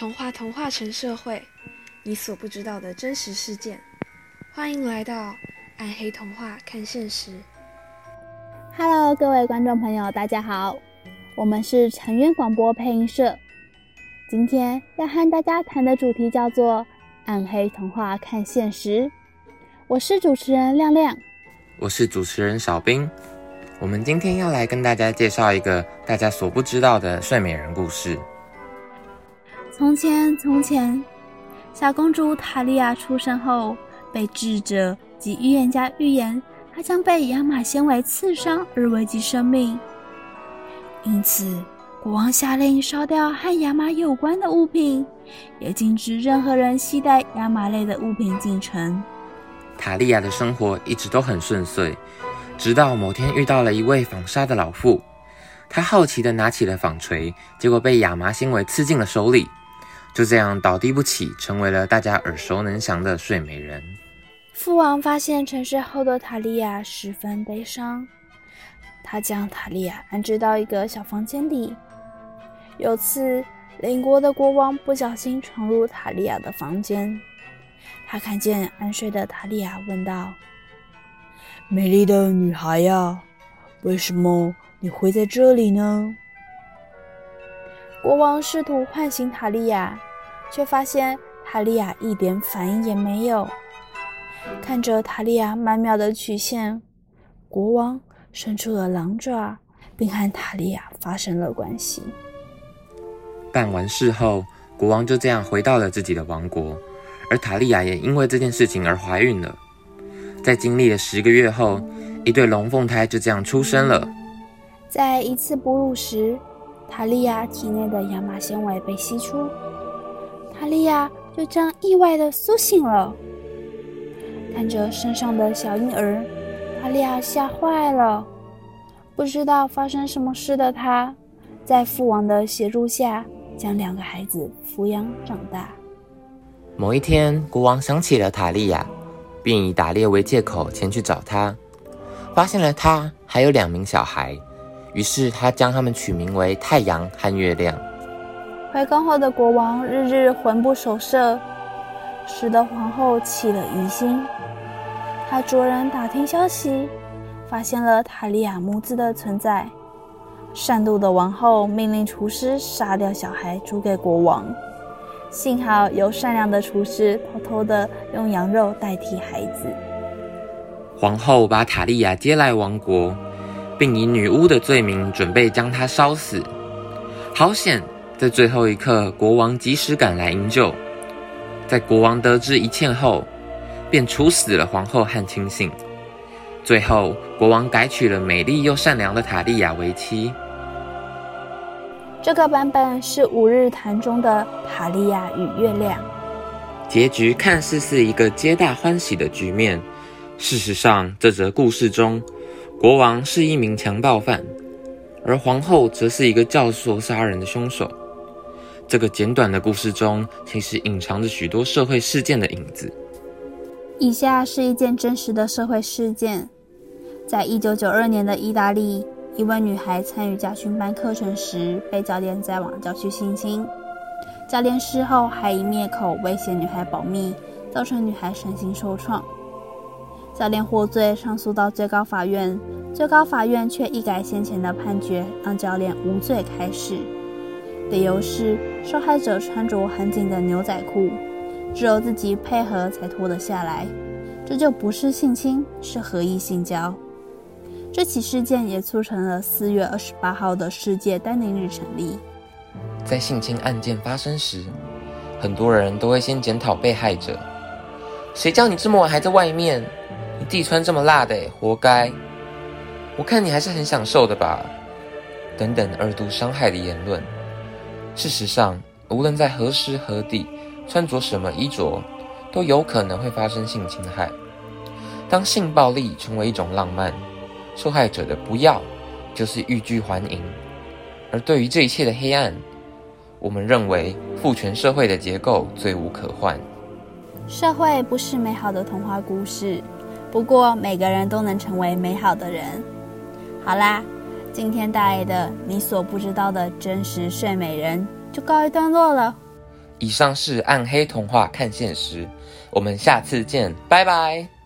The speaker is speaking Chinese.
童话童话城社会，你所不知道的真实事件。欢迎来到暗黑童话看现实。Hello，各位观众朋友，大家好，我们是成渊广播配音社。今天要和大家谈的主题叫做暗黑童话看现实。我是主持人亮亮，我是主持人小兵。我们今天要来跟大家介绍一个大家所不知道的睡美人故事。从前，从前，小公主塔利亚出生后，被智者及预言家预言她将被亚马纤维刺伤而危及生命。因此，国王下令烧掉和亚麻有关的物品，也禁止任何人携带亚麻类的物品进城。塔利亚的生活一直都很顺遂。直到某天遇到了一位纺纱的老妇，她好奇地拿起了纺锤，结果被亚麻纤维刺进了手里，就这样倒地不起，成为了大家耳熟能详的睡美人。父王发现沉睡后的塔利亚十分悲伤，他将塔利亚安置到一个小房间里。有次，邻国的国王不小心闯入塔利亚的房间，他看见安睡的塔利亚，问道。美丽的女孩呀，为什么你会在这里呢？国王试图唤醒塔利亚，却发现塔利亚一点反应也没有。看着塔利亚曼妙的曲线，国王伸出了狼爪，并和塔利亚发生了关系。办完事后，国王就这样回到了自己的王国，而塔利亚也因为这件事情而怀孕了。在经历了十个月后，一对龙凤胎就这样出生了。在一次哺乳时，塔利亚体内的亚麻纤维被吸出，塔利亚就这样意外的苏醒了。看着身上的小婴儿，塔利亚吓坏了。不知道发生什么事的他，在父王的协助下，将两个孩子抚养长大。某一天，国王想起了塔利亚。并以打猎为借口前去找他，发现了他还有两名小孩，于是他将他们取名为太阳和月亮。回宫后的国王日日魂不守舍，使得皇后起了疑心。他着人打听消息，发现了塔利亚母子的存在。善妒的王后命令厨师杀掉小孩，煮给国王。幸好有善良的厨师偷偷的用羊肉代替孩子。皇后把塔利亚接来王国，并以女巫的罪名准备将她烧死。好险，在最后一刻，国王及时赶来营救。在国王得知一切后，便处死了皇后和亲信。最后，国王改娶了美丽又善良的塔利亚为妻。这个版本是五日谈中的塔利亚与月亮。结局看似是一个皆大欢喜的局面，事实上，这则故事中，国王是一名强暴犯，而皇后则是一个教唆杀人的凶手。这个简短的故事中，其实隐藏着许多社会事件的影子。以下是一件真实的社会事件：在一九九二年的意大利。一位女孩参与家训班课程时，被教练在网教区性侵。教练事后还以灭口威胁女孩保密，造成女孩身心受创。教练获罪，上诉到最高法院，最高法院却一改先前的判决，让教练无罪开释。理由是受害者穿着很紧的牛仔裤，只有自己配合才脱得下来，这就不是性侵，是合意性交。这起事件也促成了四月二十八号的世界丹宁日成立。在性侵案件发生时，很多人都会先检讨被害者：“谁叫你这么晚还在外面？地穿这么辣的，活该！我看你还是很享受的吧。”等等二度伤害的言论。事实上，无论在何时何地，穿着什么衣着，都有可能会发生性侵害。当性暴力成为一种浪漫。受害者的不要，就是欲拒还迎。而对于这一切的黑暗，我们认为父权社会的结构罪无可换。社会不是美好的童话故事，不过每个人都能成为美好的人。好啦，今天带来的你所不知道的真实睡美人就告一段落了。以上是暗黑童话看现实，我们下次见，拜拜。